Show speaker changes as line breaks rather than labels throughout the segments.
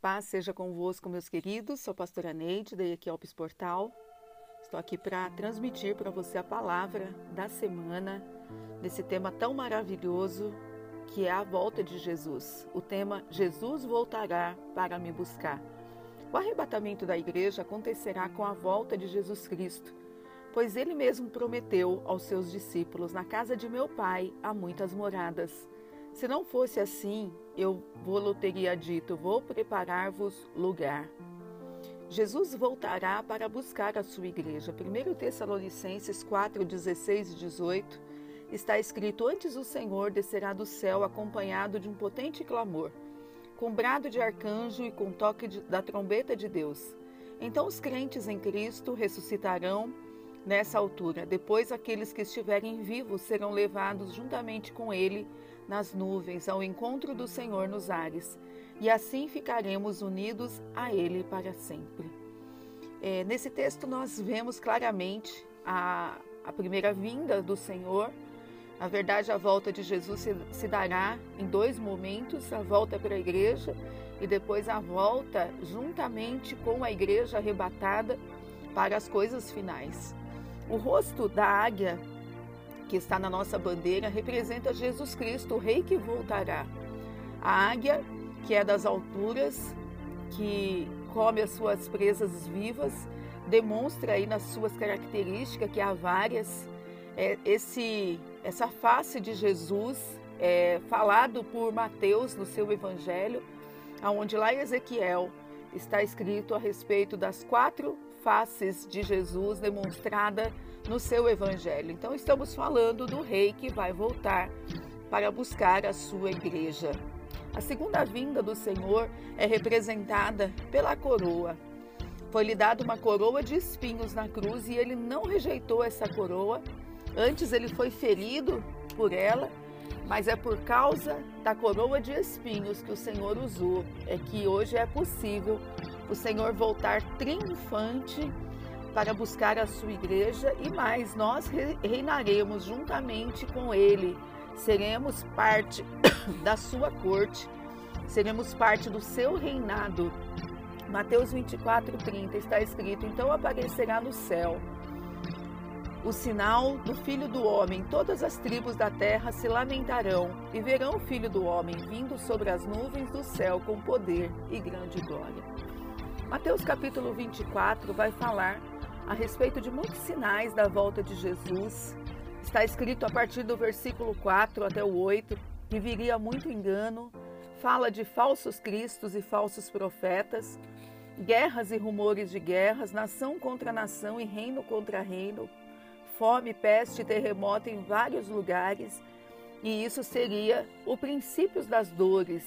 Paz seja convosco, meus queridos. Sou a pastora Neide, da Equiopes Portal. Estou aqui para transmitir para você a palavra da semana, desse tema tão maravilhoso que é a volta de Jesus. O tema Jesus voltará para me buscar. O arrebatamento da igreja acontecerá com a volta de Jesus Cristo, pois ele mesmo prometeu aos seus discípulos: Na casa de meu pai há muitas moradas. Se não fosse assim, eu vou teria dito: Vou preparar-vos lugar. Jesus voltará para buscar a sua igreja. 1 Tessalonicenses 4, 16 e 18 está escrito: Antes o Senhor descerá do céu acompanhado de um potente clamor, com brado de arcanjo e com toque de, da trombeta de Deus. Então os crentes em Cristo ressuscitarão nessa altura. Depois aqueles que estiverem vivos serão levados juntamente com ele nas nuvens ao encontro do Senhor nos ares, e assim ficaremos unidos a Ele para sempre. É, nesse texto, nós vemos claramente a, a primeira vinda do Senhor. Na verdade, a volta de Jesus se, se dará em dois momentos: a volta para a igreja e depois a volta juntamente com a igreja arrebatada para as coisas finais. O rosto da águia que está na nossa bandeira, representa Jesus Cristo, o Rei que voltará. A águia, que é das alturas, que come as suas presas vivas, demonstra aí nas suas características, que há várias, é, esse, essa face de Jesus, é, falado por Mateus no seu evangelho, aonde lá em Ezequiel está escrito a respeito das quatro faces de Jesus demonstrada no seu evangelho. Então, estamos falando do rei que vai voltar para buscar a sua igreja. A segunda vinda do Senhor é representada pela coroa. Foi-lhe dada uma coroa de espinhos na cruz e ele não rejeitou essa coroa. Antes, ele foi ferido por ela, mas é por causa da coroa de espinhos que o Senhor usou, é que hoje é possível o Senhor voltar triunfante para buscar a sua igreja e mais, nós reinaremos juntamente com ele. Seremos parte da sua corte, seremos parte do seu reinado. Mateus 24, 30 está escrito: Então aparecerá no céu o sinal do Filho do Homem. Todas as tribos da terra se lamentarão e verão o Filho do Homem vindo sobre as nuvens do céu com poder e grande glória. Mateus capítulo 24 vai falar a respeito de muitos sinais da volta de Jesus. Está escrito a partir do versículo 4 até o 8 que viria muito engano, fala de falsos cristos e falsos profetas, guerras e rumores de guerras, nação contra nação e reino contra reino, fome, peste terremoto em vários lugares, e isso seria o princípio das dores,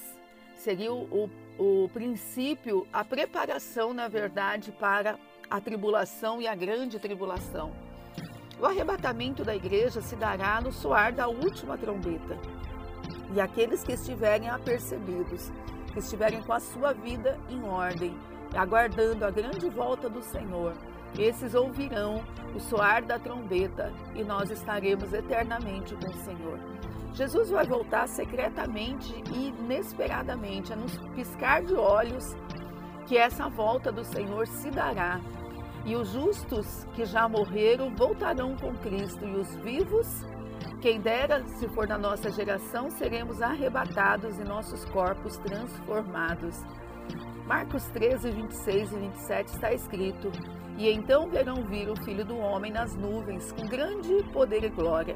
seria o, o, o princípio, a preparação, na verdade, para a tribulação e a grande tribulação. O arrebatamento da igreja se dará no soar da última trombeta. E aqueles que estiverem apercebidos, que estiverem com a sua vida em ordem, aguardando a grande volta do Senhor, esses ouvirão o soar da trombeta e nós estaremos eternamente com o Senhor. Jesus vai voltar secretamente e inesperadamente, a nos piscar de olhos, que essa volta do Senhor se dará e os justos que já morreram voltarão com Cristo, e os vivos, quem dera, se for na nossa geração, seremos arrebatados e nossos corpos transformados. Marcos 13, 26 e 27 está escrito: E então verão vir o Filho do Homem nas nuvens, com grande poder e glória.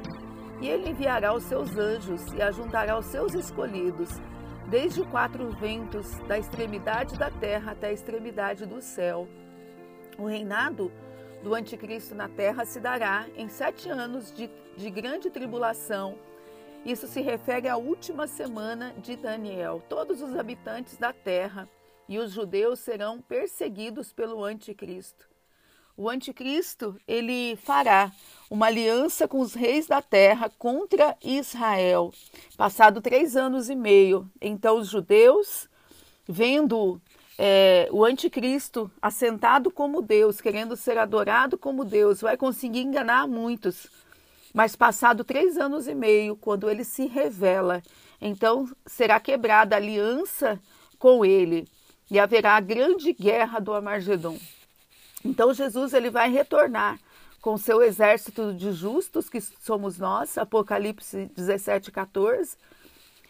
E ele enviará os seus anjos e ajuntará os seus escolhidos, desde quatro ventos, da extremidade da terra até a extremidade do céu. O reinado do anticristo na terra se dará em sete anos de, de grande tribulação. Isso se refere à última semana de Daniel. Todos os habitantes da terra e os judeus serão perseguidos pelo anticristo. O anticristo, ele fará uma aliança com os reis da terra contra Israel. Passado três anos e meio, então os judeus, vendo é, o anticristo, assentado como Deus, querendo ser adorado como Deus, vai conseguir enganar muitos. Mas passado três anos e meio, quando ele se revela, então será quebrada a aliança com ele. e haverá a grande guerra do Amargedon. Então Jesus ele vai retornar com seu exército de justos, que somos nós, Apocalipse 17, 14,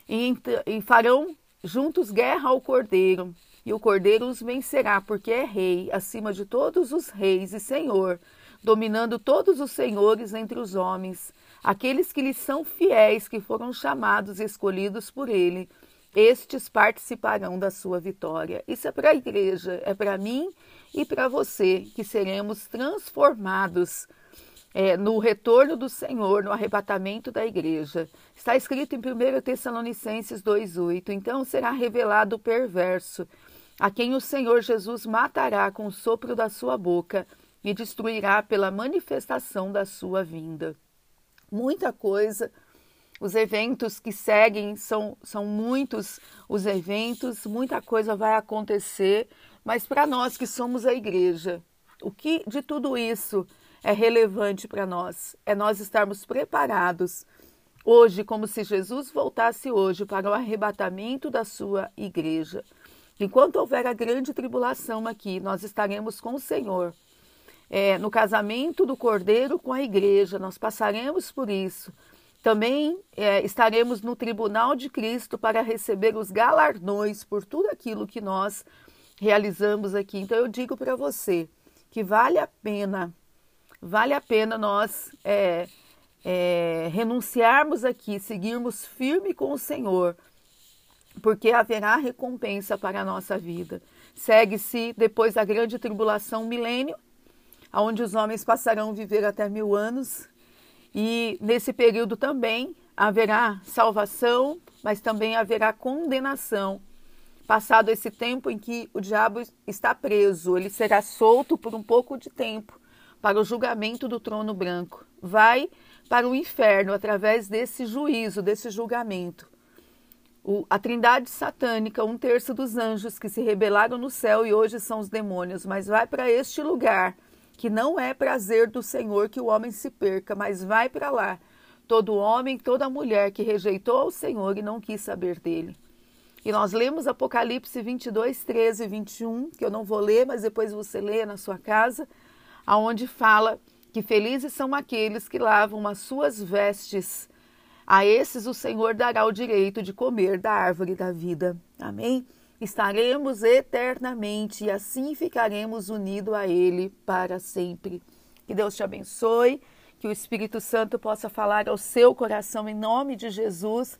e, e farão juntos guerra ao Cordeiro, e o Cordeiro os vencerá, porque é rei acima de todos os reis e senhor, dominando todos os senhores entre os homens, aqueles que lhe são fiéis, que foram chamados e escolhidos por ele, estes participarão da sua vitória. Isso é para a igreja, é para mim e para você, que seremos transformados é, no retorno do Senhor, no arrebatamento da igreja. Está escrito em 1 Tessalonicenses 2,8: Então será revelado o perverso, a quem o Senhor Jesus matará com o sopro da sua boca e destruirá pela manifestação da sua vinda. Muita coisa os eventos que seguem são, são muitos os eventos, muita coisa vai acontecer, mas para nós que somos a igreja, o que de tudo isso é relevante para nós? É nós estarmos preparados hoje, como se Jesus voltasse hoje para o arrebatamento da sua igreja. Enquanto houver a grande tribulação aqui, nós estaremos com o Senhor. É, no casamento do Cordeiro com a igreja, nós passaremos por isso. Também é, estaremos no tribunal de Cristo para receber os galardões por tudo aquilo que nós realizamos aqui. Então eu digo para você que vale a pena, vale a pena nós é, é, renunciarmos aqui, seguirmos firme com o Senhor, porque haverá recompensa para a nossa vida. Segue-se depois da grande tribulação milênio, onde os homens passarão a viver até mil anos e nesse período também haverá salvação, mas também haverá condenação. Passado esse tempo em que o diabo está preso, ele será solto por um pouco de tempo para o julgamento do trono branco. Vai para o inferno através desse juízo, desse julgamento. O, a trindade satânica, um terço dos anjos que se rebelaram no céu e hoje são os demônios, mas vai para este lugar que não é prazer do Senhor que o homem se perca, mas vai para lá. Todo homem, toda mulher que rejeitou o Senhor e não quis saber dele. E nós lemos Apocalipse 22, 13 e 21, que eu não vou ler, mas depois você lê na sua casa, aonde fala que felizes são aqueles que lavam as suas vestes. A esses o Senhor dará o direito de comer da árvore da vida. Amém? Estaremos eternamente e assim ficaremos unidos a Ele para sempre. Que Deus te abençoe, que o Espírito Santo possa falar ao seu coração em nome de Jesus.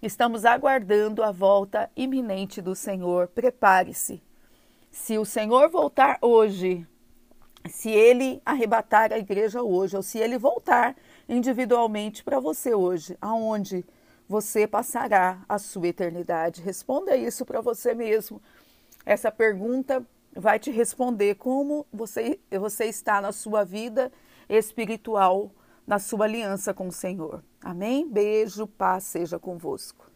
Estamos aguardando a volta iminente do Senhor. Prepare-se. Se o Senhor voltar hoje, se ele arrebatar a igreja hoje, ou se ele voltar individualmente para você hoje, aonde? Você passará a sua eternidade? Responda isso para você mesmo. Essa pergunta vai te responder como você, você está na sua vida espiritual, na sua aliança com o Senhor. Amém? Beijo, paz seja convosco.